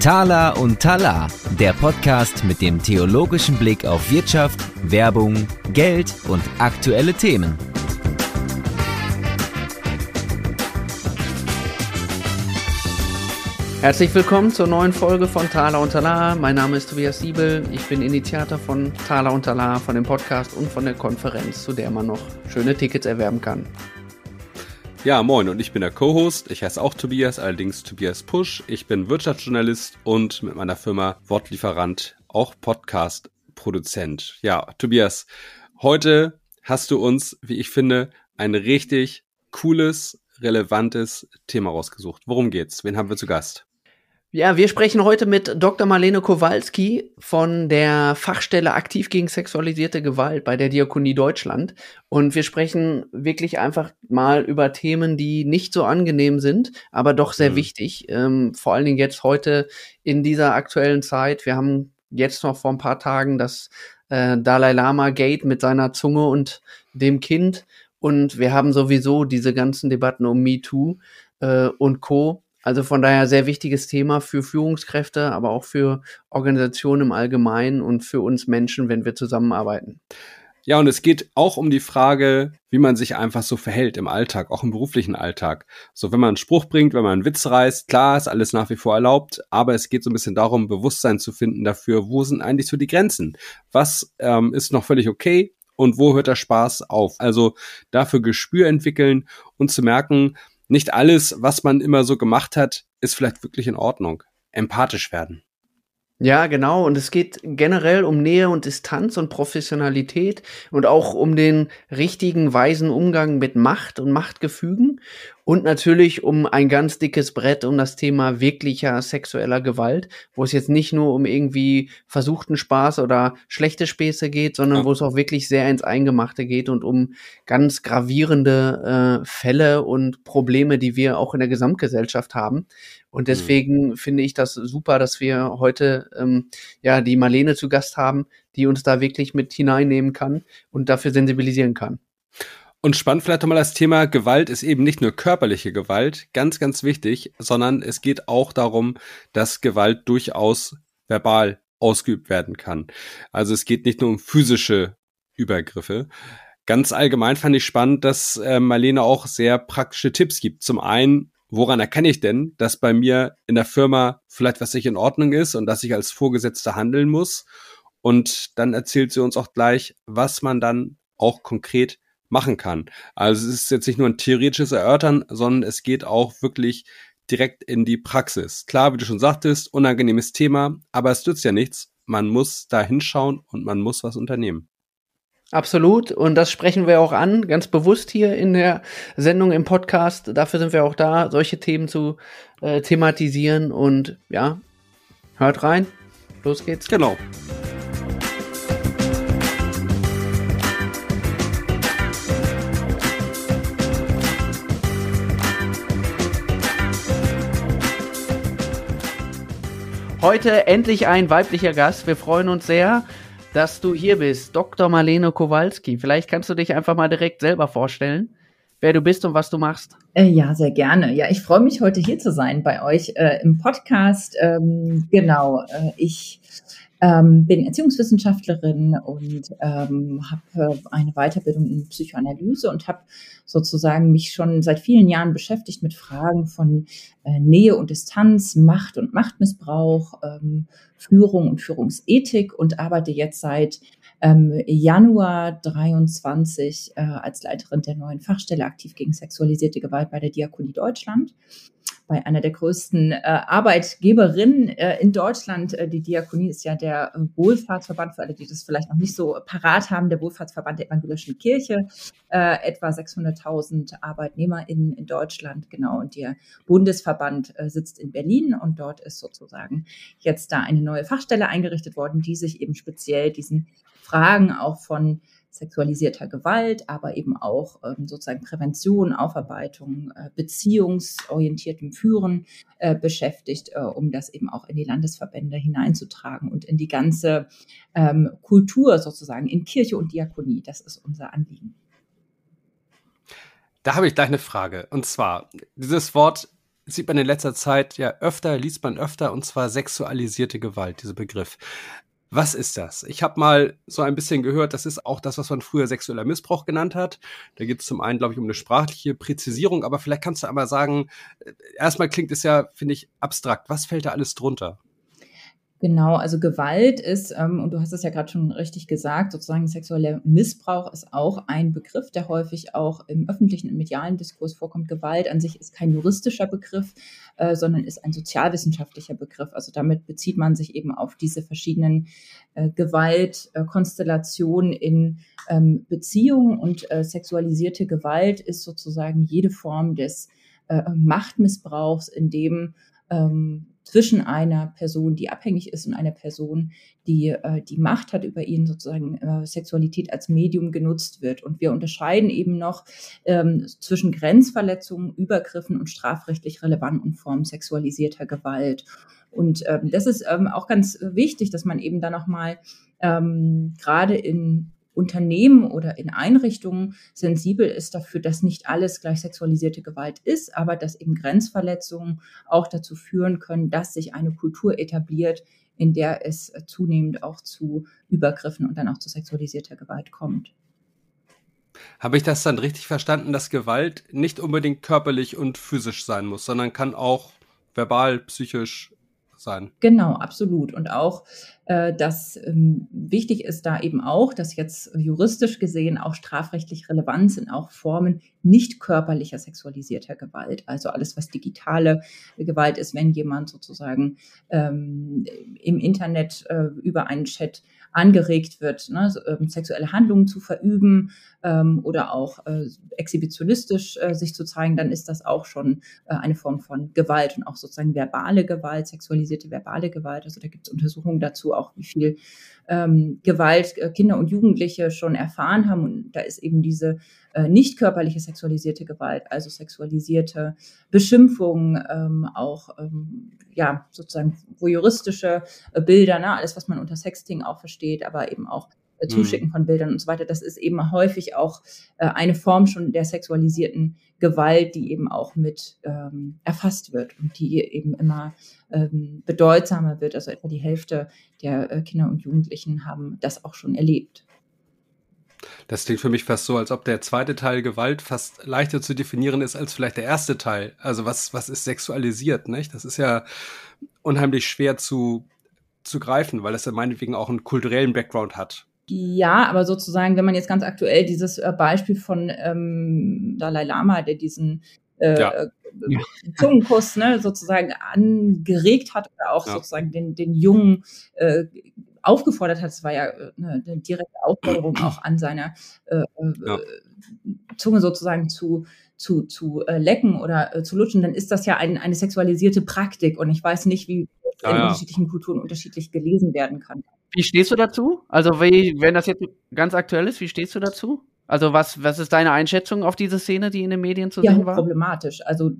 Tala und Tala, der Podcast mit dem theologischen Blick auf Wirtschaft, Werbung, Geld und aktuelle Themen. Herzlich willkommen zur neuen Folge von Thala und Tala. Mein Name ist Tobias Siebel. Ich bin Initiator von Thala und Tala, von dem Podcast und von der Konferenz, zu der man noch schöne Tickets erwerben kann. Ja, moin und ich bin der Co-Host. Ich heiße auch Tobias, allerdings Tobias Pusch. Ich bin Wirtschaftsjournalist und mit meiner Firma Wortlieferant auch Podcast-Produzent. Ja, Tobias, heute hast du uns, wie ich finde, ein richtig cooles, relevantes Thema rausgesucht. Worum geht's? Wen haben wir zu Gast? Ja, wir sprechen heute mit Dr. Marlene Kowalski von der Fachstelle Aktiv gegen sexualisierte Gewalt bei der Diakonie Deutschland. Und wir sprechen wirklich einfach mal über Themen, die nicht so angenehm sind, aber doch sehr mhm. wichtig. Ähm, vor allen Dingen jetzt heute in dieser aktuellen Zeit. Wir haben jetzt noch vor ein paar Tagen das äh, Dalai Lama Gate mit seiner Zunge und dem Kind. Und wir haben sowieso diese ganzen Debatten um MeToo äh, und Co also von daher sehr wichtiges Thema für Führungskräfte, aber auch für Organisationen im Allgemeinen und für uns Menschen, wenn wir zusammenarbeiten. Ja, und es geht auch um die Frage, wie man sich einfach so verhält im Alltag, auch im beruflichen Alltag. So, wenn man einen Spruch bringt, wenn man einen Witz reißt, klar, ist alles nach wie vor erlaubt, aber es geht so ein bisschen darum, Bewusstsein zu finden dafür, wo sind eigentlich so die Grenzen? Was ähm, ist noch völlig okay und wo hört der Spaß auf? Also dafür Gespür entwickeln und zu merken, nicht alles, was man immer so gemacht hat, ist vielleicht wirklich in Ordnung. Empathisch werden. Ja, genau. Und es geht generell um Nähe und Distanz und Professionalität und auch um den richtigen, weisen Umgang mit Macht und Machtgefügen und natürlich um ein ganz dickes Brett um das Thema wirklicher sexueller Gewalt, wo es jetzt nicht nur um irgendwie versuchten Spaß oder schlechte Späße geht, sondern ja. wo es auch wirklich sehr ins Eingemachte geht und um ganz gravierende äh, Fälle und Probleme, die wir auch in der Gesamtgesellschaft haben. Und mhm. deswegen mhm. finde ich das super, dass wir heute ähm, ja die Marlene zu Gast haben, die uns da wirklich mit hineinnehmen kann und dafür sensibilisieren kann. Und spannend vielleicht nochmal das Thema Gewalt ist eben nicht nur körperliche Gewalt, ganz, ganz wichtig, sondern es geht auch darum, dass Gewalt durchaus verbal ausgeübt werden kann. Also es geht nicht nur um physische Übergriffe. Ganz allgemein fand ich spannend, dass äh, Marlene auch sehr praktische Tipps gibt. Zum einen woran erkenne ich denn, dass bei mir in der Firma vielleicht was nicht in Ordnung ist und dass ich als Vorgesetzter handeln muss? Und dann erzählt sie uns auch gleich, was man dann auch konkret machen kann. Also es ist jetzt nicht nur ein theoretisches Erörtern, sondern es geht auch wirklich direkt in die Praxis. Klar, wie du schon sagtest, unangenehmes Thema, aber es nützt ja nichts. Man muss da hinschauen und man muss was unternehmen. Absolut. Und das sprechen wir auch an, ganz bewusst hier in der Sendung im Podcast. Dafür sind wir auch da, solche Themen zu äh, thematisieren. Und ja, hört rein. Los geht's. Genau. Heute endlich ein weiblicher Gast. Wir freuen uns sehr dass du hier bist, Dr. Marlene Kowalski. Vielleicht kannst du dich einfach mal direkt selber vorstellen, wer du bist und was du machst. Äh, ja, sehr gerne. Ja, ich freue mich heute hier zu sein bei euch äh, im Podcast. Ähm, genau, äh, ich ähm, bin Erziehungswissenschaftlerin und ähm, habe äh, eine Weiterbildung in Psychoanalyse und habe sozusagen mich schon seit vielen Jahren beschäftigt mit Fragen von äh, Nähe und Distanz, Macht und Machtmissbrauch, ähm, Führung und Führungsethik und arbeite jetzt seit ähm, Januar 23 äh, als Leiterin der neuen Fachstelle aktiv gegen sexualisierte Gewalt bei der Diakonie Deutschland bei einer der größten äh, Arbeitgeberinnen äh, in Deutschland. Äh, die Diakonie ist ja der äh, Wohlfahrtsverband, für alle, die das vielleicht noch nicht so parat haben, der Wohlfahrtsverband der evangelischen Kirche, äh, etwa 600.000 Arbeitnehmer in, in Deutschland, genau. Und der Bundesverband äh, sitzt in Berlin und dort ist sozusagen jetzt da eine neue Fachstelle eingerichtet worden, die sich eben speziell diesen Fragen auch von sexualisierter Gewalt, aber eben auch ähm, sozusagen Prävention, Aufarbeitung, äh, beziehungsorientiertem Führen äh, beschäftigt, äh, um das eben auch in die Landesverbände hineinzutragen und in die ganze ähm, Kultur sozusagen in Kirche und Diakonie. Das ist unser Anliegen. Da habe ich gleich eine Frage. Und zwar, dieses Wort sieht man in letzter Zeit ja öfter, liest man öfter, und zwar sexualisierte Gewalt, dieser Begriff. Was ist das? Ich habe mal so ein bisschen gehört, das ist auch das, was man früher sexueller Missbrauch genannt hat. Da geht es zum einen, glaube ich, um eine sprachliche Präzisierung, aber vielleicht kannst du einmal sagen, äh, erstmal klingt es ja, finde ich, abstrakt. Was fällt da alles drunter? Genau, also Gewalt ist, ähm, und du hast es ja gerade schon richtig gesagt, sozusagen sexueller Missbrauch ist auch ein Begriff, der häufig auch im öffentlichen, im medialen Diskurs vorkommt. Gewalt an sich ist kein juristischer Begriff, äh, sondern ist ein sozialwissenschaftlicher Begriff. Also damit bezieht man sich eben auf diese verschiedenen äh, Gewaltkonstellationen in ähm, Beziehungen und äh, sexualisierte Gewalt ist sozusagen jede Form des äh, Machtmissbrauchs, in dem ähm, zwischen einer Person, die abhängig ist und einer Person, die äh, die Macht hat über ihn, sozusagen äh, Sexualität als Medium genutzt wird. Und wir unterscheiden eben noch ähm, zwischen Grenzverletzungen, Übergriffen und strafrechtlich relevanten Formen sexualisierter Gewalt. Und ähm, das ist ähm, auch ganz wichtig, dass man eben da nochmal ähm, gerade in Unternehmen oder in Einrichtungen sensibel ist dafür, dass nicht alles gleich sexualisierte Gewalt ist, aber dass eben Grenzverletzungen auch dazu führen können, dass sich eine Kultur etabliert, in der es zunehmend auch zu Übergriffen und dann auch zu sexualisierter Gewalt kommt. Habe ich das dann richtig verstanden, dass Gewalt nicht unbedingt körperlich und physisch sein muss, sondern kann auch verbal, psychisch sein? Genau, absolut. Und auch äh, dass ähm, wichtig ist da eben auch, dass jetzt juristisch gesehen auch strafrechtlich relevant sind, auch Formen nicht körperlicher sexualisierter Gewalt. Also alles, was digitale Gewalt ist, wenn jemand sozusagen ähm, im Internet äh, über einen Chat angeregt wird, ne, so, ähm, sexuelle Handlungen zu verüben ähm, oder auch äh, exhibitionistisch äh, sich zu zeigen, dann ist das auch schon äh, eine Form von Gewalt und auch sozusagen verbale Gewalt, sexualisierte verbale Gewalt. Also da gibt es Untersuchungen dazu, auch wie viel ähm, Gewalt äh, Kinder und Jugendliche schon erfahren haben. Und da ist eben diese äh, nicht körperliche sexualisierte Gewalt, also sexualisierte Beschimpfungen, ähm, auch ähm, ja sozusagen voyeuristische äh, Bilder, ne? alles, was man unter Sexting auch versteht, aber eben auch. Zuschicken von Bildern und so weiter. Das ist eben häufig auch äh, eine Form schon der sexualisierten Gewalt, die eben auch mit ähm, erfasst wird und die eben immer ähm, bedeutsamer wird. Also etwa die Hälfte der äh, Kinder und Jugendlichen haben das auch schon erlebt. Das klingt für mich fast so, als ob der zweite Teil Gewalt fast leichter zu definieren ist als vielleicht der erste Teil. Also was, was ist sexualisiert, nicht? Das ist ja unheimlich schwer zu, zu greifen, weil es ja meinetwegen auch einen kulturellen Background hat. Ja, aber sozusagen, wenn man jetzt ganz aktuell dieses äh, Beispiel von ähm, Dalai Lama, der diesen äh, ja. äh, Zungenkuss ne, sozusagen angeregt hat oder auch ja. sozusagen den, den Jungen äh, aufgefordert hat, es war ja äh, eine, eine direkte Aufforderung auch an seiner äh, äh, ja. Zunge sozusagen zu, zu, zu äh, lecken oder zu lutschen, dann ist das ja ein, eine sexualisierte Praktik und ich weiß nicht, wie in ja. unterschiedlichen Kulturen unterschiedlich gelesen werden kann. Wie stehst du dazu? Also, wie, wenn das jetzt ganz aktuell ist, wie stehst du dazu? Also, was, was ist deine Einschätzung auf diese Szene, die in den Medien zu ja, sehen war? problematisch. Also,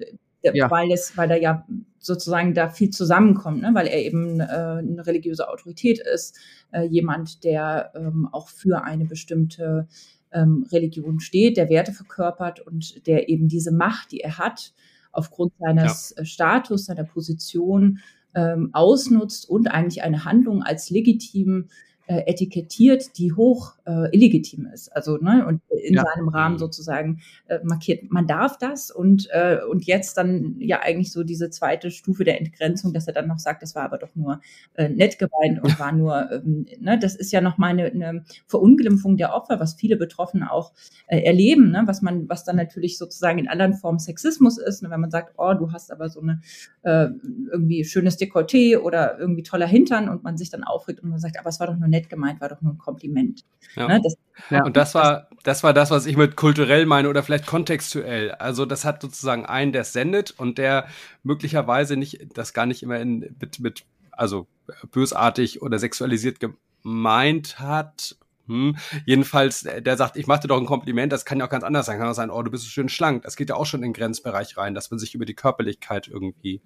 ja. weil es, weil da ja sozusagen da viel zusammenkommt, ne? weil er eben äh, eine religiöse Autorität ist, äh, jemand, der ähm, auch für eine bestimmte ähm, Religion steht, der Werte verkörpert und der eben diese Macht, die er hat, aufgrund seines ja. Äh, Status, seiner Position ähm, ausnutzt und eigentlich eine Handlung als legitim äh, etikettiert, die hoch äh, illegitim ist. Also ne, und in ja. seinem Rahmen mhm. sozusagen äh, markiert, man darf das und äh, und jetzt dann ja eigentlich so diese zweite Stufe der Entgrenzung, dass er dann noch sagt, das war aber doch nur äh, nett gemeint und war nur, ähm, ne, das ist ja noch mal eine, eine Verunglimpfung der Opfer, was viele Betroffene auch äh, erleben, ne, was man, was dann natürlich sozusagen in anderen Formen Sexismus ist, ne, wenn man sagt, oh, du hast aber so eine äh, irgendwie schönes Dekolleté oder irgendwie toller Hintern und man sich dann aufregt und man sagt, aber es war doch nur nett nett gemeint, war doch nur ein Kompliment. Ja. Ne? Das, ja. Und das war, das war das, was ich mit kulturell meine oder vielleicht kontextuell. Also das hat sozusagen einen, der es sendet und der möglicherweise nicht, das gar nicht immer in, mit, mit, also bösartig oder sexualisiert gemeint hat hm. Jedenfalls, äh, der sagt, ich mache dir doch ein Kompliment, das kann ja auch ganz anders sein. Kann auch sein, oh, du bist so schön schlank. Das geht ja auch schon in den Grenzbereich rein, dass man sich über die Körperlichkeit irgendwie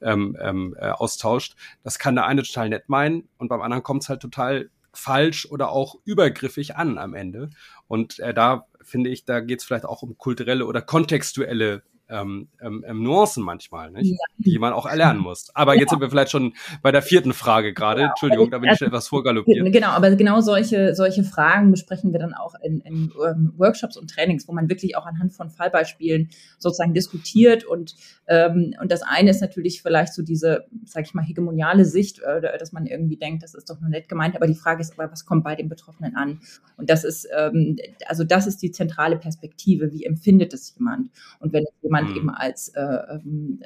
ähm, ähm, äh, austauscht. Das kann der eine total nett meinen und beim anderen kommt es halt total falsch oder auch übergriffig an am Ende. Und äh, da finde ich, da geht es vielleicht auch um kulturelle oder kontextuelle ähm, ähm, ähm, Nuancen manchmal, nicht? Ja. die man auch erlernen muss. Aber ja. jetzt sind wir vielleicht schon bei der vierten Frage gerade. Ja. Entschuldigung, da bin ich etwas vorgaloppiert. Genau, aber genau solche, solche Fragen besprechen wir dann auch in, in ähm, Workshops und Trainings, wo man wirklich auch anhand von Fallbeispielen sozusagen diskutiert. Und, ähm, und das eine ist natürlich vielleicht so diese, sag ich mal, hegemoniale Sicht, äh, dass man irgendwie denkt, das ist doch nur nett gemeint. Aber die Frage ist aber, was kommt bei den Betroffenen an? Und das ist, ähm, also das ist die zentrale Perspektive. Wie empfindet es jemand? Und wenn jemand jemand mhm. eben als, äh, ähm,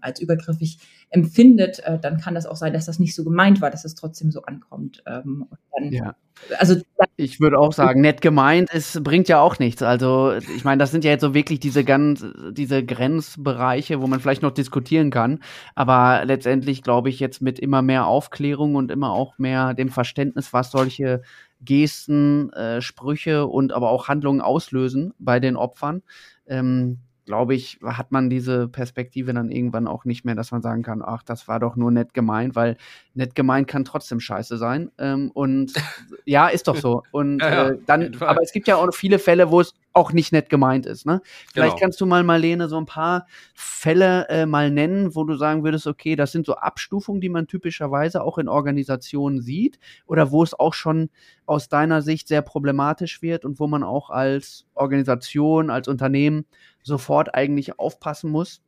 als übergriffig empfindet, äh, dann kann das auch sein, dass das nicht so gemeint war, dass es trotzdem so ankommt. Ähm, dann, ja. Also ich würde auch sagen, nett gemeint ist, bringt ja auch nichts. Also ich meine, das sind ja jetzt so wirklich diese ganz, diese Grenzbereiche, wo man vielleicht noch diskutieren kann. Aber letztendlich glaube ich jetzt mit immer mehr Aufklärung und immer auch mehr dem Verständnis, was solche Gesten, äh, Sprüche und aber auch Handlungen auslösen bei den Opfern, ähm, glaube ich, hat man diese Perspektive dann irgendwann auch nicht mehr, dass man sagen kann, ach, das war doch nur nett gemeint, weil nett gemeint kann trotzdem scheiße sein. Ähm, und ja, ist doch so. Und ja, äh, dann, aber es gibt ja auch viele Fälle, wo es auch nicht nett gemeint ist. Ne? Vielleicht genau. kannst du mal, Marlene, so ein paar Fälle äh, mal nennen, wo du sagen würdest, okay, das sind so Abstufungen, die man typischerweise auch in Organisationen sieht oder wo es auch schon aus deiner Sicht sehr problematisch wird und wo man auch als Organisation, als Unternehmen sofort eigentlich aufpassen muss?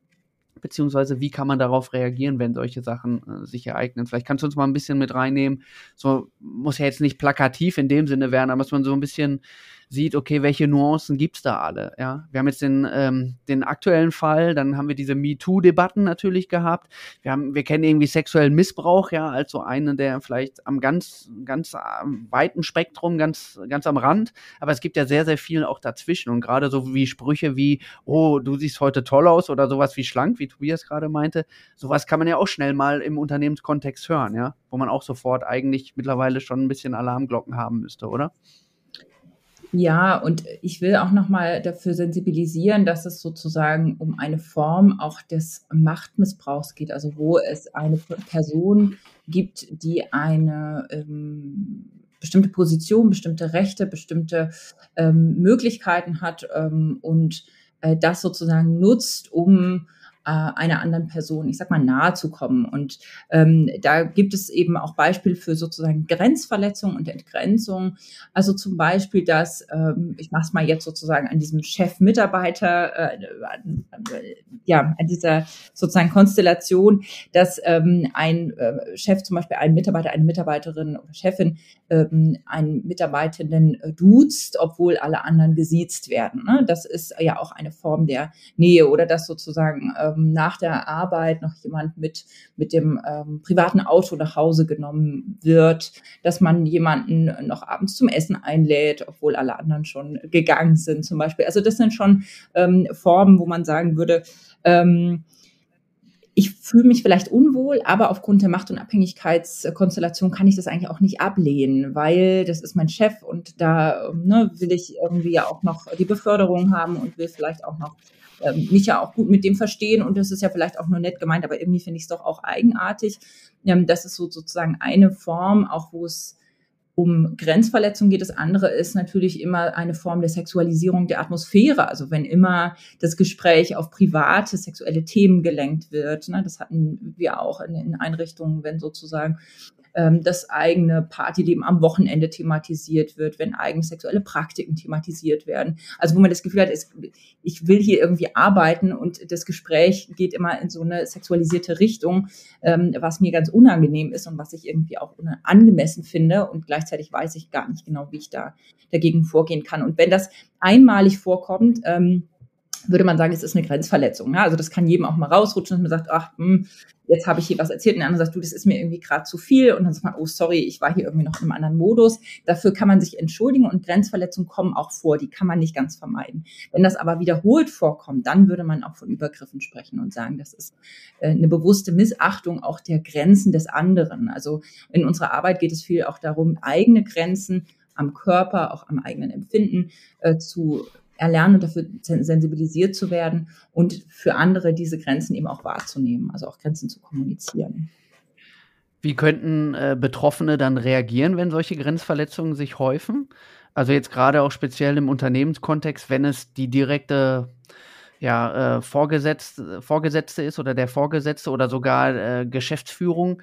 Beziehungsweise wie kann man darauf reagieren, wenn solche Sachen äh, sich ereignen? Vielleicht kannst du uns mal ein bisschen mit reinnehmen. So muss ja jetzt nicht plakativ in dem Sinne werden, aber dass man so ein bisschen sieht, okay, welche Nuancen gibt's da alle? Ja, wir haben jetzt den, ähm, den aktuellen Fall, dann haben wir diese MeToo-Debatten natürlich gehabt. Wir haben, wir kennen irgendwie sexuellen Missbrauch, ja, als so einen, der vielleicht am ganz, ganz weiten Spektrum, ganz, ganz am Rand, aber es gibt ja sehr, sehr viel auch dazwischen und gerade so wie Sprüche wie, oh, du siehst heute toll aus oder sowas wie schlank, wie Tobias gerade meinte, sowas kann man ja auch schnell mal im Unternehmenskontext hören, ja, wo man auch sofort eigentlich mittlerweile schon ein bisschen Alarmglocken haben müsste, oder? Ja, und ich will auch nochmal dafür sensibilisieren, dass es sozusagen um eine Form auch des Machtmissbrauchs geht, also wo es eine Person gibt, die eine ähm, bestimmte Position, bestimmte Rechte, bestimmte ähm, Möglichkeiten hat ähm, und äh, das sozusagen nutzt, um einer anderen Person, ich sag mal, nahe zu kommen. Und ähm, da gibt es eben auch Beispiele für sozusagen Grenzverletzung und Entgrenzung. Also zum Beispiel, dass, ähm, ich mache es mal jetzt sozusagen an diesem Chef-Mitarbeiter, äh, ja, an dieser sozusagen Konstellation, dass ähm, ein äh, Chef zum Beispiel einen Mitarbeiter, eine Mitarbeiterin oder Chefin ähm, einen Mitarbeitenden äh, duzt, obwohl alle anderen gesiezt werden. Ne? Das ist ja auch eine Form der Nähe oder dass sozusagen äh, ähm, nach der Arbeit noch jemand mit, mit dem ähm, privaten Auto nach Hause genommen wird, dass man jemanden noch abends zum Essen einlädt, obwohl alle anderen schon gegangen sind zum Beispiel. Also das sind schon ähm, Formen, wo man sagen würde, ähm, ich fühle mich vielleicht unwohl, aber aufgrund der Macht- und Abhängigkeitskonstellation kann ich das eigentlich auch nicht ablehnen, weil das ist mein Chef und da ne, will ich irgendwie ja auch noch die Beförderung haben und will vielleicht auch noch ähm, mich ja auch gut mit dem verstehen und das ist ja vielleicht auch nur nett gemeint, aber irgendwie finde ich es doch auch eigenartig. Ähm, das ist so sozusagen eine Form, auch wo es um Grenzverletzung geht. Das andere ist natürlich immer eine Form der Sexualisierung der Atmosphäre. Also wenn immer das Gespräch auf private sexuelle Themen gelenkt wird. Ne, das hatten wir auch in, in Einrichtungen, wenn sozusagen ähm, das eigene Partyleben am Wochenende thematisiert wird, wenn eigene sexuelle Praktiken thematisiert werden. Also wo man das Gefühl hat, es, ich will hier irgendwie arbeiten und das Gespräch geht immer in so eine sexualisierte Richtung, ähm, was mir ganz unangenehm ist und was ich irgendwie auch angemessen finde und gleichzeitig weiß ich gar nicht genau, wie ich da dagegen vorgehen kann. Und wenn das einmalig vorkommt, ähm, würde man sagen, es ist eine Grenzverletzung. Ja? Also das kann jedem auch mal rausrutschen, dass man sagt, ach, hm, jetzt habe ich hier was erzählt und der andere sagt, du, das ist mir irgendwie gerade zu viel und dann sagt man, oh, sorry, ich war hier irgendwie noch in einem anderen Modus. Dafür kann man sich entschuldigen und Grenzverletzungen kommen auch vor, die kann man nicht ganz vermeiden. Wenn das aber wiederholt vorkommt, dann würde man auch von Übergriffen sprechen und sagen, das ist äh, eine bewusste Missachtung auch der Grenzen des anderen. Also in unserer Arbeit geht es viel auch darum, eigene Grenzen am Körper, auch am eigenen Empfinden äh, zu erlernen und dafür sensibilisiert zu werden und für andere diese Grenzen eben auch wahrzunehmen, also auch Grenzen zu kommunizieren. Wie könnten äh, Betroffene dann reagieren, wenn solche Grenzverletzungen sich häufen? Also jetzt gerade auch speziell im Unternehmenskontext, wenn es die direkte ja, äh, Vorgesetzte, Vorgesetzte ist oder der Vorgesetzte oder sogar äh, Geschäftsführung.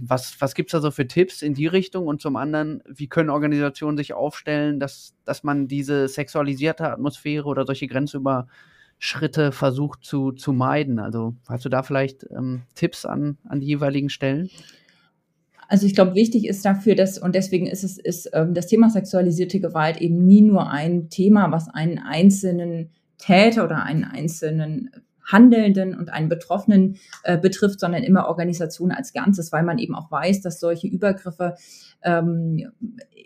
Was, was gibt es da so für Tipps in die Richtung? Und zum anderen, wie können Organisationen sich aufstellen, dass, dass man diese sexualisierte Atmosphäre oder solche Grenzüberschritte versucht zu, zu meiden? Also hast du da vielleicht ähm, Tipps an, an die jeweiligen Stellen? Also ich glaube, wichtig ist dafür, dass, und deswegen ist es, ist ähm, das Thema sexualisierte Gewalt eben nie nur ein Thema, was einen einzelnen Täter oder einen einzelnen Handelnden und einen Betroffenen äh, betrifft, sondern immer Organisationen als Ganzes, weil man eben auch weiß, dass solche Übergriffe ähm,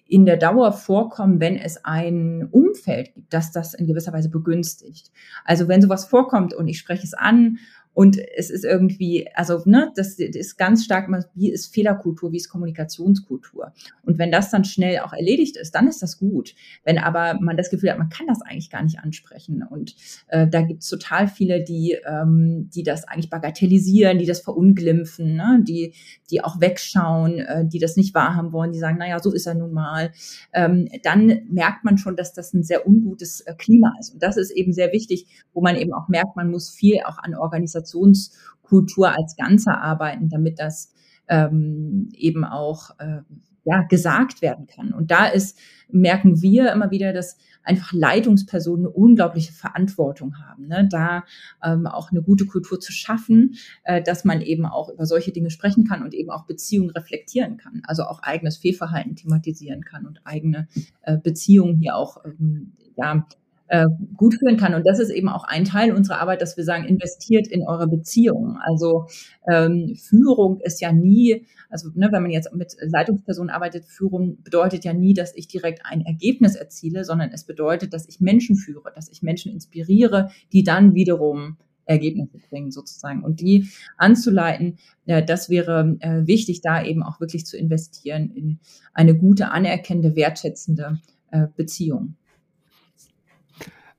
in der Dauer vorkommen, wenn es ein Umfeld gibt, das das in gewisser Weise begünstigt. Also wenn sowas vorkommt und ich spreche es an und es ist irgendwie, also ne, das ist ganz stark wie ist Fehlerkultur, wie ist Kommunikationskultur. Und wenn das dann schnell auch erledigt ist, dann ist das gut. Wenn aber man das Gefühl hat, man kann das eigentlich gar nicht ansprechen. Und äh, da gibt es total viele, die, ähm, die das eigentlich bagatellisieren, die das verunglimpfen, ne? die, die auch wegschauen, äh, die das nicht wahrhaben wollen, die sagen, naja, so ist er nun mal. Ähm, dann merkt man schon, dass das ein sehr ungutes äh, Klima ist. Und das ist eben sehr wichtig, wo man eben auch merkt, man muss viel auch an Organisationen Organisationskultur als Ganze arbeiten, damit das ähm, eben auch äh, ja, gesagt werden kann. Und da ist, merken wir immer wieder, dass einfach Leitungspersonen eine unglaubliche Verantwortung haben, ne? da ähm, auch eine gute Kultur zu schaffen, äh, dass man eben auch über solche Dinge sprechen kann und eben auch Beziehungen reflektieren kann, also auch eigenes Fehlverhalten thematisieren kann und eigene äh, Beziehungen hier auch ähm, ja, äh, gut führen kann. Und das ist eben auch ein Teil unserer Arbeit, dass wir sagen, investiert in eure Beziehungen. Also ähm, Führung ist ja nie, also ne, wenn man jetzt mit Leitungspersonen arbeitet, Führung bedeutet ja nie, dass ich direkt ein Ergebnis erziele, sondern es bedeutet, dass ich Menschen führe, dass ich Menschen inspiriere, die dann wiederum Ergebnisse bringen sozusagen. Und die anzuleiten, äh, das wäre äh, wichtig, da eben auch wirklich zu investieren in eine gute, anerkennende, wertschätzende äh, Beziehung.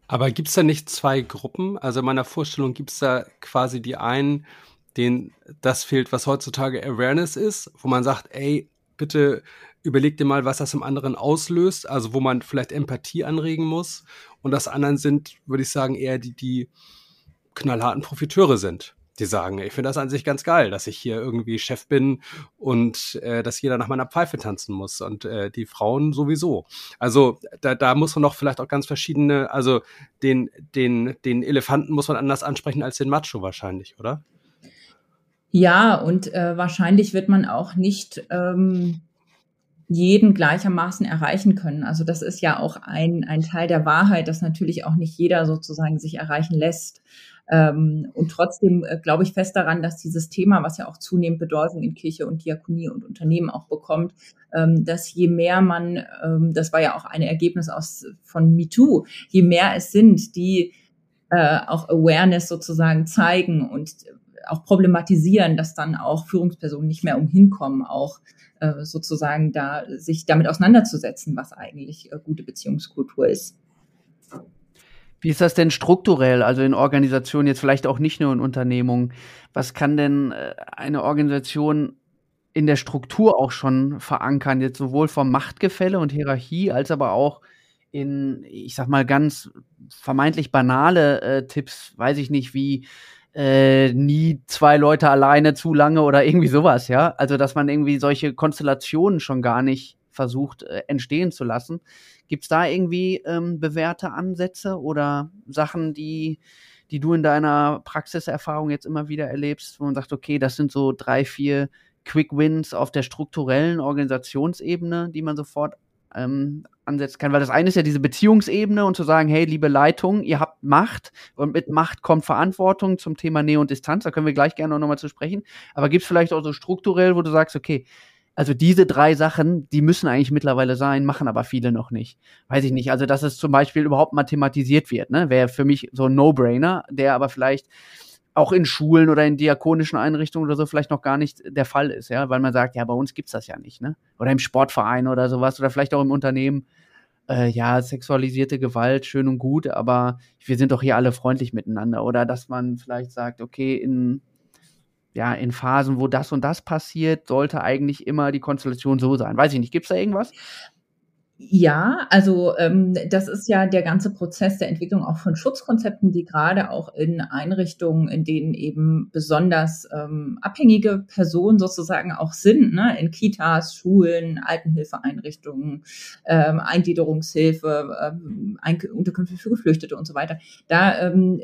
Aber gibt es da nicht zwei Gruppen? Also in meiner Vorstellung gibt es da quasi die einen, denen das fehlt, was heutzutage Awareness ist, wo man sagt, ey, bitte überleg dir mal, was das im anderen auslöst, also wo man vielleicht Empathie anregen muss. Und das anderen sind, würde ich sagen, eher die, die knallharten Profiteure sind die sagen, ich finde das an sich ganz geil, dass ich hier irgendwie Chef bin und äh, dass jeder nach meiner Pfeife tanzen muss und äh, die Frauen sowieso. Also da, da muss man noch vielleicht auch ganz verschiedene, also den, den, den Elefanten muss man anders ansprechen als den Macho wahrscheinlich, oder? Ja, und äh, wahrscheinlich wird man auch nicht ähm, jeden gleichermaßen erreichen können. Also das ist ja auch ein, ein Teil der Wahrheit, dass natürlich auch nicht jeder sozusagen sich erreichen lässt. Ähm, und trotzdem äh, glaube ich fest daran, dass dieses Thema, was ja auch zunehmend Bedeutung in Kirche und Diakonie und Unternehmen auch bekommt, ähm, dass je mehr man, ähm, das war ja auch ein Ergebnis aus von MeToo, je mehr es sind, die äh, auch Awareness sozusagen zeigen und auch problematisieren, dass dann auch Führungspersonen nicht mehr umhin kommen, auch äh, sozusagen da sich damit auseinanderzusetzen, was eigentlich äh, gute Beziehungskultur ist. Wie ist das denn strukturell, also in Organisationen, jetzt vielleicht auch nicht nur in Unternehmungen? Was kann denn äh, eine Organisation in der Struktur auch schon verankern, jetzt sowohl vom Machtgefälle und Hierarchie, als aber auch in, ich sag mal, ganz vermeintlich banale äh, Tipps, weiß ich nicht, wie äh, nie zwei Leute alleine zu lange oder irgendwie sowas, ja. Also, dass man irgendwie solche Konstellationen schon gar nicht versucht äh, entstehen zu lassen. Gibt es da irgendwie ähm, bewährte Ansätze oder Sachen, die, die du in deiner Praxiserfahrung jetzt immer wieder erlebst, wo man sagt, okay, das sind so drei, vier Quick Wins auf der strukturellen Organisationsebene, die man sofort ähm, ansetzen kann. Weil das eine ist ja diese Beziehungsebene und zu sagen, hey, liebe Leitung, ihr habt Macht und mit Macht kommt Verantwortung zum Thema Nähe und Distanz. Da können wir gleich gerne noch mal zu sprechen. Aber gibt es vielleicht auch so strukturell, wo du sagst, okay, also diese drei Sachen, die müssen eigentlich mittlerweile sein, machen aber viele noch nicht. Weiß ich nicht. Also, dass es zum Beispiel überhaupt mathematisiert wird, ne, wäre für mich so ein No-Brainer, der aber vielleicht auch in Schulen oder in diakonischen Einrichtungen oder so vielleicht noch gar nicht der Fall ist, ja, weil man sagt, ja, bei uns gibt's das ja nicht, ne? Oder im Sportverein oder sowas oder vielleicht auch im Unternehmen. Äh, ja, sexualisierte Gewalt, schön und gut, aber wir sind doch hier alle freundlich miteinander. Oder dass man vielleicht sagt, okay, in ja, in Phasen, wo das und das passiert, sollte eigentlich immer die Konstellation so sein. Weiß ich nicht, gibt es da irgendwas? Ja, also ähm, das ist ja der ganze Prozess der Entwicklung auch von Schutzkonzepten, die gerade auch in Einrichtungen, in denen eben besonders ähm, abhängige Personen sozusagen auch sind, ne? in Kitas, Schulen, Altenhilfeeinrichtungen, ähm, Eingliederungshilfe, ähm, Unterkünfte für Geflüchtete und so weiter. Da ähm,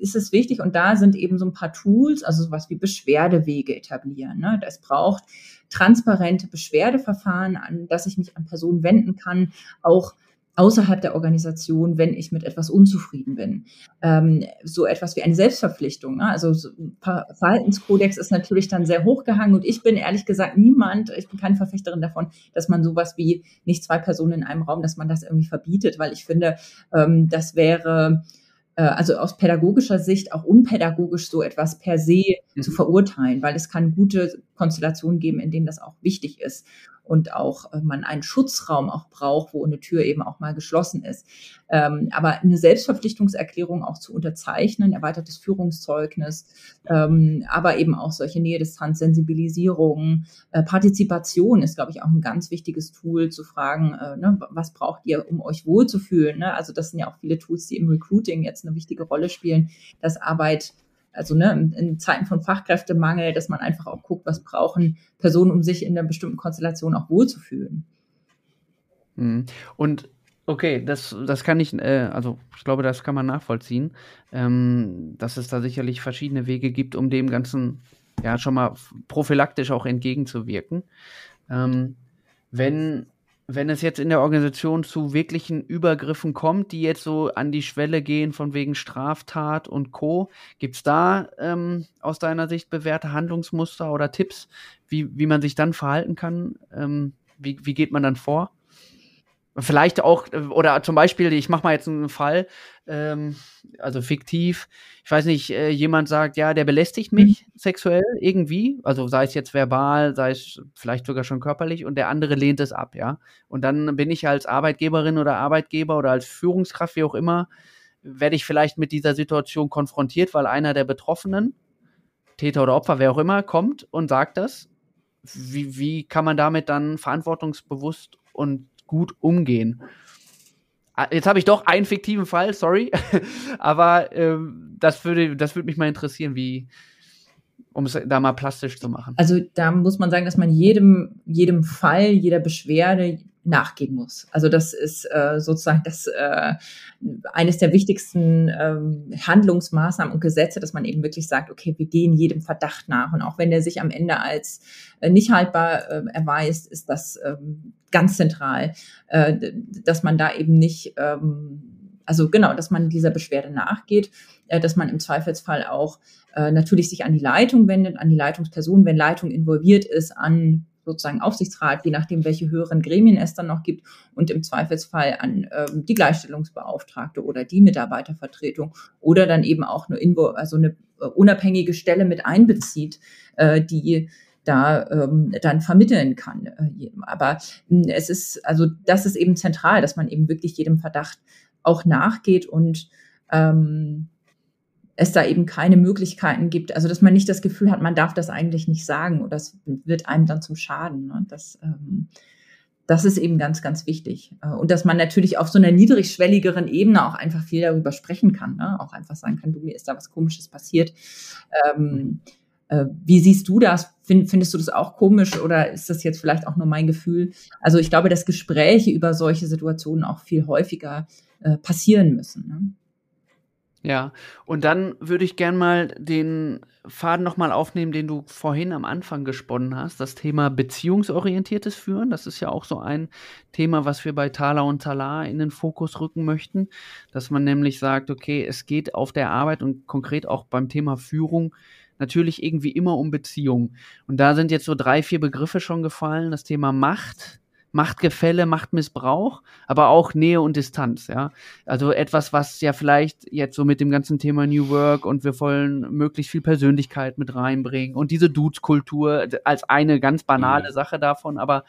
ist es wichtig und da sind eben so ein paar Tools, also sowas wie Beschwerdewege etablieren. Ne? Das braucht transparente Beschwerdeverfahren, an das ich mich an Personen wenden kann, auch außerhalb der Organisation, wenn ich mit etwas unzufrieden bin. Ähm, so etwas wie eine Selbstverpflichtung. Ne? Also so Verhaltenskodex ist natürlich dann sehr hochgehangen und ich bin ehrlich gesagt niemand, ich bin keine Verfechterin davon, dass man sowas wie nicht zwei Personen in einem Raum, dass man das irgendwie verbietet, weil ich finde, ähm, das wäre also aus pädagogischer Sicht auch unpädagogisch so etwas per se mhm. zu verurteilen, weil es kann gute Konstellationen geben, in denen das auch wichtig ist und auch äh, man einen Schutzraum auch braucht, wo eine Tür eben auch mal geschlossen ist. Ähm, aber eine Selbstverpflichtungserklärung auch zu unterzeichnen, erweitertes Führungszeugnis, ähm, aber eben auch solche Nähe-Distanz, Sensibilisierung, äh, Partizipation ist, glaube ich, auch ein ganz wichtiges Tool zu fragen, äh, ne, was braucht ihr, um euch wohlzufühlen? Ne? Also das sind ja auch viele Tools, die im Recruiting jetzt eine wichtige Rolle spielen, dass Arbeit also ne, in Zeiten von Fachkräftemangel, dass man einfach auch guckt, was brauchen Personen, um sich in einer bestimmten Konstellation auch wohlzufühlen. Mhm. Und okay, das, das kann ich, äh, also ich glaube, das kann man nachvollziehen, ähm, dass es da sicherlich verschiedene Wege gibt, um dem Ganzen ja schon mal prophylaktisch auch entgegenzuwirken. Ähm, wenn wenn es jetzt in der Organisation zu wirklichen Übergriffen kommt, die jetzt so an die Schwelle gehen von wegen Straftat und Co., gibt es da ähm, aus deiner Sicht bewährte Handlungsmuster oder Tipps, wie, wie man sich dann verhalten kann? Ähm, wie, wie geht man dann vor? Vielleicht auch, äh, oder zum Beispiel, ich mache mal jetzt einen Fall, ähm, also fiktiv, ich weiß nicht, äh, jemand sagt, ja, der belästigt mich mhm. sexuell irgendwie, also sei es jetzt verbal, sei es vielleicht sogar schon körperlich und der andere lehnt es ab, ja. Und dann bin ich als Arbeitgeberin oder Arbeitgeber oder als Führungskraft, wie auch immer, werde ich vielleicht mit dieser Situation konfrontiert, weil einer der Betroffenen, Täter oder Opfer, wer auch immer, kommt und sagt das. Wie, wie kann man damit dann verantwortungsbewusst und gut umgehen. Ah, jetzt habe ich doch einen fiktiven Fall, sorry. Aber ähm, das würde das würde mich mal interessieren, wie, um es da mal plastisch zu machen. Also da muss man sagen, dass man jedem, jedem Fall, jeder Beschwerde, nachgehen muss. Also das ist äh, sozusagen das äh, eines der wichtigsten ähm, Handlungsmaßnahmen und Gesetze, dass man eben wirklich sagt, okay, wir gehen jedem Verdacht nach und auch wenn der sich am Ende als äh, nicht haltbar äh, erweist, ist das ähm, ganz zentral, äh, dass man da eben nicht ähm, also genau, dass man dieser Beschwerde nachgeht, äh, dass man im Zweifelsfall auch äh, natürlich sich an die Leitung wendet, an die Leitungsperson, wenn Leitung involviert ist, an sozusagen Aufsichtsrat, je nachdem, welche höheren Gremien es dann noch gibt und im Zweifelsfall an ähm, die Gleichstellungsbeauftragte oder die Mitarbeitervertretung oder dann eben auch eine, Invo also eine äh, unabhängige Stelle mit einbezieht, äh, die da ähm, dann vermitteln kann. Äh, aber äh, es ist, also das ist eben zentral, dass man eben wirklich jedem Verdacht auch nachgeht und ähm, es da eben keine Möglichkeiten gibt, also dass man nicht das Gefühl hat, man darf das eigentlich nicht sagen oder das wird einem dann zum Schaden. Ne? Das, ähm, das ist eben ganz, ganz wichtig. Äh, und dass man natürlich auf so einer niedrigschwelligeren Ebene auch einfach viel darüber sprechen kann. Ne? Auch einfach sagen kann, du, mir ist da was Komisches passiert. Ähm, äh, wie siehst du das? Find, findest du das auch komisch oder ist das jetzt vielleicht auch nur mein Gefühl? Also ich glaube, dass Gespräche über solche Situationen auch viel häufiger äh, passieren müssen. Ne? Ja, und dann würde ich gern mal den Faden nochmal aufnehmen, den du vorhin am Anfang gesponnen hast, das Thema beziehungsorientiertes Führen. Das ist ja auch so ein Thema, was wir bei Thaler und Talar in den Fokus rücken möchten, dass man nämlich sagt, okay, es geht auf der Arbeit und konkret auch beim Thema Führung natürlich irgendwie immer um Beziehung. Und da sind jetzt so drei, vier Begriffe schon gefallen. Das Thema Macht, Machtgefälle, Machtmissbrauch, aber auch Nähe und Distanz, ja. Also etwas, was ja vielleicht jetzt so mit dem ganzen Thema New Work und wir wollen möglichst viel Persönlichkeit mit reinbringen und diese Dudes-Kultur als eine ganz banale mhm. Sache davon, aber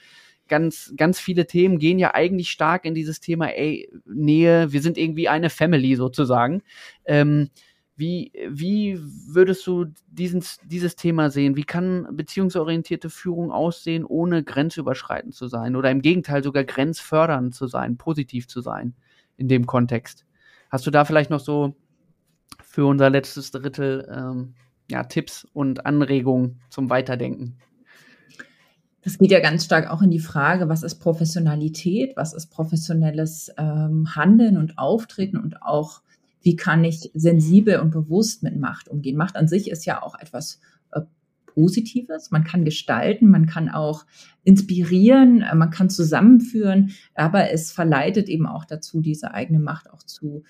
ganz, ganz viele Themen gehen ja eigentlich stark in dieses Thema, ey, Nähe, wir sind irgendwie eine Family sozusagen. Ähm, Wie, wie würdest du diesen, dieses Thema sehen? Wie kann beziehungsorientierte Führung aussehen, ohne grenzüberschreitend zu sein oder im Gegenteil sogar grenzfördernd zu sein, positiv zu sein in dem Kontext? Hast du da vielleicht noch so für unser letztes Drittel ähm, ja, Tipps und Anregungen zum Weiterdenken? Das geht ja ganz stark auch in die Frage, was ist Professionalität, was ist professionelles ähm, Handeln und Auftreten und auch, wie kann ich sensibel und bewusst mit Macht umgehen. Macht an sich ist ja auch etwas äh, Positives. Man kann gestalten, man kann auch inspirieren, äh, man kann zusammenführen, aber es verleitet eben auch dazu, diese eigene Macht auch zu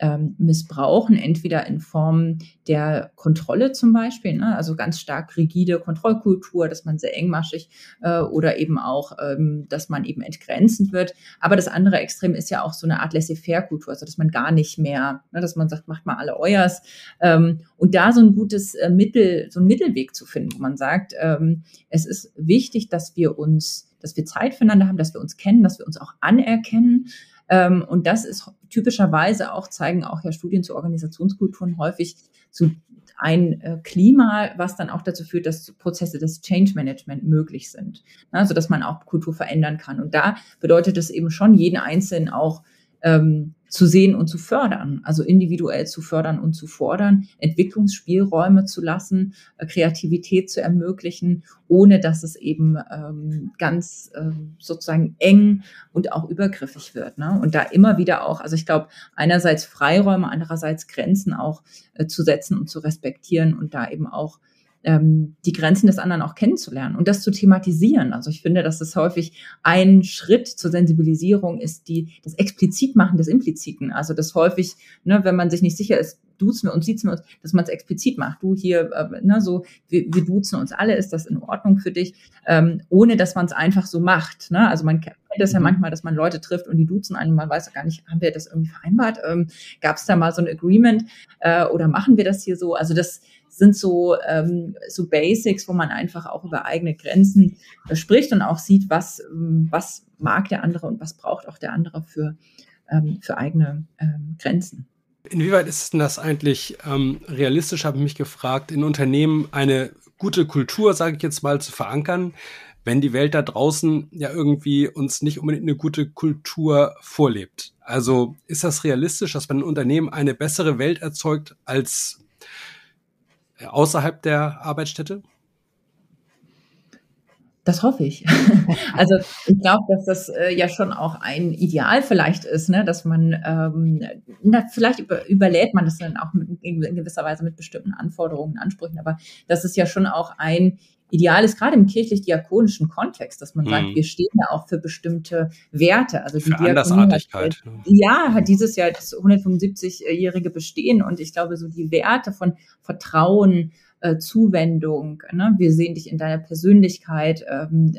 ähm, missbrauchen, entweder in Form der Kontrolle zum Beispiel, ne? also ganz stark rigide Kontrollkultur, dass man sehr engmaschig äh, oder eben auch, ähm, dass man eben entgrenzend wird. Aber das andere Extrem ist ja auch so eine Art Laissez-faire-Kultur, also dass man gar nicht mehr, ne, dass man sagt, macht mal alle euers. Ähm, und da so ein gutes äh, Mittel, so ein Mittelweg zu finden, wo man sagt, ähm, es ist wichtig, dass wir uns, dass wir Zeit füreinander haben, dass wir uns kennen, dass wir uns auch anerkennen. Ähm, und das ist typischerweise auch, zeigen auch ja Studien zu Organisationskulturen häufig zu ein äh, Klima, was dann auch dazu führt, dass Prozesse des Change Management möglich sind. Also dass man auch Kultur verändern kann. Und da bedeutet es eben schon, jeden Einzelnen auch ähm, zu sehen und zu fördern, also individuell zu fördern und zu fordern, Entwicklungsspielräume zu lassen, äh, Kreativität zu ermöglichen, ohne dass es eben ähm, ganz ähm, sozusagen eng und auch übergriffig wird. Ne? Und da immer wieder auch, also ich glaube, einerseits Freiräume, andererseits Grenzen auch äh, zu setzen und zu respektieren und da eben auch ähm, die Grenzen des anderen auch kennenzulernen und das zu thematisieren. Also ich finde, dass es häufig ein Schritt zur Sensibilisierung ist, die das Explizitmachen des Impliziten. Also das häufig, ne, wenn man sich nicht sicher ist, duzen wir uns, siezen wir uns, dass man es explizit macht. Du hier, äh, ne, so, wir, wir duzen uns alle, ist das in Ordnung für dich, ähm, ohne dass man es einfach so macht. Ne? Also man kennt das ja mhm. manchmal, dass man Leute trifft und die duzen einen, man weiß ja gar nicht, haben wir das irgendwie vereinbart? Ähm, Gab es da mal so ein Agreement äh, oder machen wir das hier so? Also das sind so, ähm, so Basics, wo man einfach auch über eigene Grenzen äh, spricht und auch sieht, was, ähm, was mag der andere und was braucht auch der andere für, ähm, für eigene ähm, Grenzen. Inwieweit ist denn das eigentlich ähm, realistisch, habe ich mich gefragt, in Unternehmen eine gute Kultur, sage ich jetzt mal, zu verankern, wenn die Welt da draußen ja irgendwie uns nicht unbedingt eine gute Kultur vorlebt. Also ist das realistisch, dass man ein Unternehmen eine bessere Welt erzeugt als außerhalb der Arbeitsstätte? Das hoffe ich. also ich glaube, dass das äh, ja schon auch ein Ideal vielleicht ist, ne? dass man ähm, na, vielleicht über, überlädt man das dann auch mit, in gewisser Weise mit bestimmten Anforderungen, Ansprüchen, aber das ist ja schon auch ein Ideal ist gerade im kirchlich-diakonischen Kontext, dass man mhm. sagt, wir stehen ja auch für bestimmte Werte. Also die für Andersartigkeit. Hat, ja, hat dieses Jahr das 175-jährige Bestehen und ich glaube, so die Werte von Vertrauen, äh, Zuwendung, ne? wir sehen dich in deiner Persönlichkeit, ähm,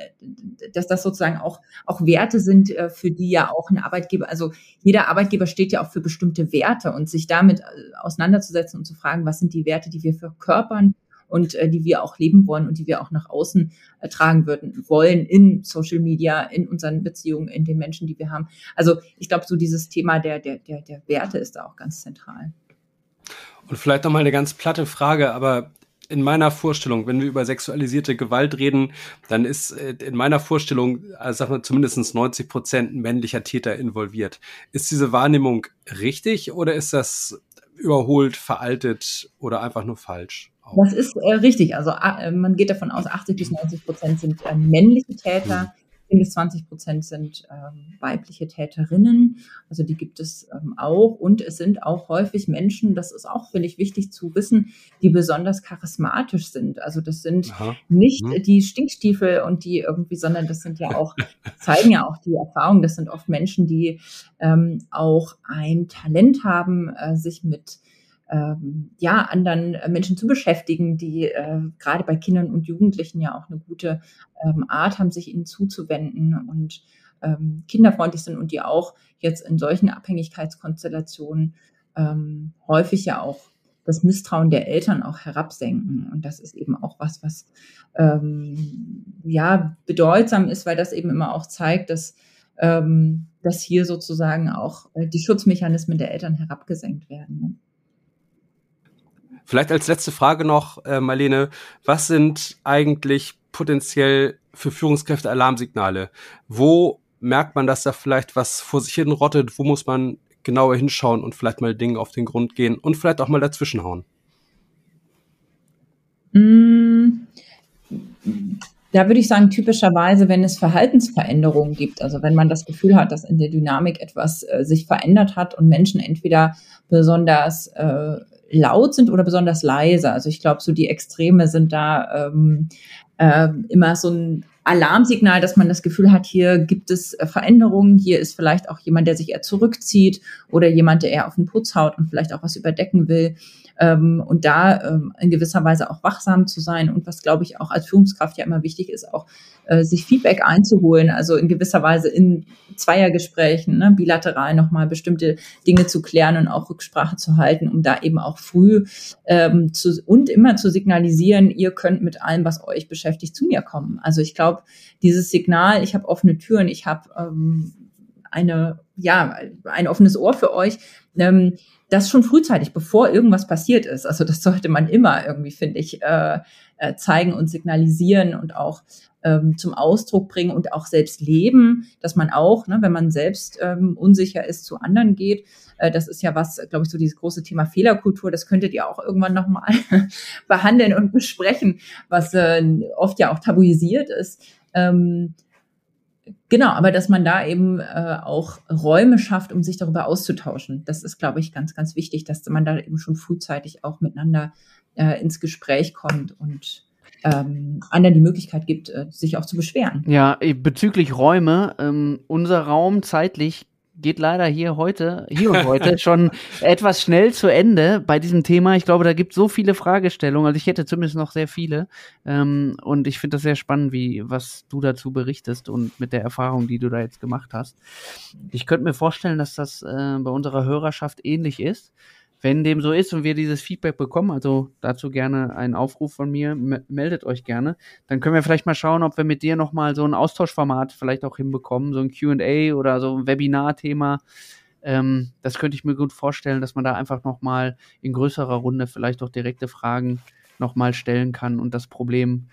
dass das sozusagen auch, auch Werte sind, äh, für die ja auch ein Arbeitgeber, also jeder Arbeitgeber steht ja auch für bestimmte Werte und sich damit äh, auseinanderzusetzen und zu fragen, was sind die Werte, die wir verkörpern und äh, die wir auch leben wollen und die wir auch nach außen äh, tragen würden, wollen in Social Media, in unseren Beziehungen, in den Menschen, die wir haben. Also ich glaube, so dieses Thema der, der, der, der Werte ist da auch ganz zentral. Und vielleicht noch mal eine ganz platte Frage, aber in meiner Vorstellung, wenn wir über sexualisierte Gewalt reden, dann ist äh, in meiner Vorstellung, also sagen wir zumindest 90 Prozent männlicher Täter involviert. Ist diese Wahrnehmung richtig oder ist das überholt, veraltet oder einfach nur falsch? Das ist äh, richtig. Also äh, man geht davon aus, 80 bis 90 Prozent sind äh, männliche Täter. Mhm. 10 bis 20 Prozent sind ähm, weibliche Täterinnen, also die gibt es ähm, auch. Und es sind auch häufig Menschen, das ist auch, finde ich, wichtig zu wissen, die besonders charismatisch sind. Also das sind Aha. nicht mhm. die Stinkstiefel und die irgendwie, sondern das sind ja auch, zeigen ja auch die Erfahrungen, das sind oft Menschen, die ähm, auch ein Talent haben, äh, sich mit ähm, ja, anderen äh, Menschen zu beschäftigen, die äh, gerade bei Kindern und Jugendlichen ja auch eine gute ähm, Art haben, sich ihnen zuzuwenden und ähm, kinderfreundlich sind und die auch jetzt in solchen Abhängigkeitskonstellationen ähm, häufig ja auch das Misstrauen der Eltern auch herabsenken. Und das ist eben auch was, was ähm, ja bedeutsam ist, weil das eben immer auch zeigt, dass, ähm, dass hier sozusagen auch äh, die Schutzmechanismen der Eltern herabgesenkt werden. Vielleicht als letzte Frage noch, äh, Marlene, was sind eigentlich potenziell für Führungskräfte Alarmsignale? Wo merkt man, dass da vielleicht was vor sich hin rottet? Wo muss man genauer hinschauen und vielleicht mal Dinge auf den Grund gehen und vielleicht auch mal dazwischenhauen? Mm, da würde ich sagen, typischerweise, wenn es Verhaltensveränderungen gibt, also wenn man das Gefühl hat, dass in der Dynamik etwas äh, sich verändert hat und Menschen entweder besonders äh, laut sind oder besonders leise. Also ich glaube, so die Extreme sind da ähm, äh, immer so ein Alarmsignal, dass man das Gefühl hat, hier gibt es äh, Veränderungen, hier ist vielleicht auch jemand, der sich eher zurückzieht oder jemand, der eher auf den Putz haut und vielleicht auch was überdecken will ähm, und da ähm, in gewisser Weise auch wachsam zu sein und was, glaube ich, auch als Führungskraft ja immer wichtig ist, auch äh, sich Feedback einzuholen, also in gewisser Weise in Zweiergesprächen, ne, bilateral nochmal bestimmte Dinge zu klären und auch Rücksprache zu halten, um da eben auch früh ähm, zu, und immer zu signalisieren, ihr könnt mit allem, was euch beschäftigt, zu mir kommen. Also ich glaube, dieses Signal, ich habe offene Türen, ich habe ähm, eine, ja, ein offenes Ohr für euch, ähm, das schon frühzeitig, bevor irgendwas passiert ist. Also das sollte man immer irgendwie, finde ich, äh, äh, zeigen und signalisieren und auch ähm, zum Ausdruck bringen und auch selbst leben, dass man auch, ne, wenn man selbst ähm, unsicher ist, zu anderen geht. Äh, das ist ja was, glaube ich, so dieses große Thema Fehlerkultur. Das könntet ihr auch irgendwann nochmal behandeln und besprechen, was äh, oft ja auch tabuisiert ist. Ähm, Genau, aber dass man da eben äh, auch Räume schafft, um sich darüber auszutauschen. Das ist, glaube ich, ganz, ganz wichtig, dass man da eben schon frühzeitig auch miteinander äh, ins Gespräch kommt und ähm, anderen die Möglichkeit gibt, äh, sich auch zu beschweren. Ja, bezüglich Räume, ähm, unser Raum zeitlich geht leider hier heute, hier und heute schon etwas schnell zu Ende bei diesem Thema. Ich glaube, da gibt es so viele Fragestellungen. Also ich hätte zumindest noch sehr viele. Ähm, und ich finde das sehr spannend, wie was du dazu berichtest und mit der Erfahrung, die du da jetzt gemacht hast. Ich könnte mir vorstellen, dass das äh, bei unserer Hörerschaft ähnlich ist. Wenn dem so ist und wir dieses Feedback bekommen, also dazu gerne einen Aufruf von mir, meldet euch gerne, dann können wir vielleicht mal schauen, ob wir mit dir nochmal so ein Austauschformat vielleicht auch hinbekommen, so ein QA oder so ein Webinar-Thema. Ähm, das könnte ich mir gut vorstellen, dass man da einfach nochmal in größerer Runde vielleicht auch direkte Fragen nochmal stellen kann und das Problem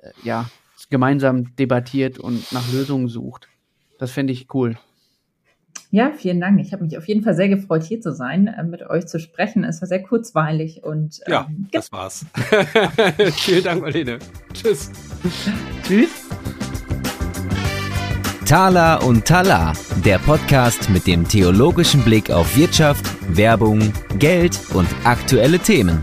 äh, ja gemeinsam debattiert und nach Lösungen sucht. Das fände ich cool. Ja, vielen Dank. Ich habe mich auf jeden Fall sehr gefreut, hier zu sein, äh, mit euch zu sprechen. Es war sehr kurzweilig und ähm, ja, das war's. vielen Dank, Marlene. Tschüss. Tschüss. Tala und Tala, der Podcast mit dem theologischen Blick auf Wirtschaft, Werbung, Geld und aktuelle Themen.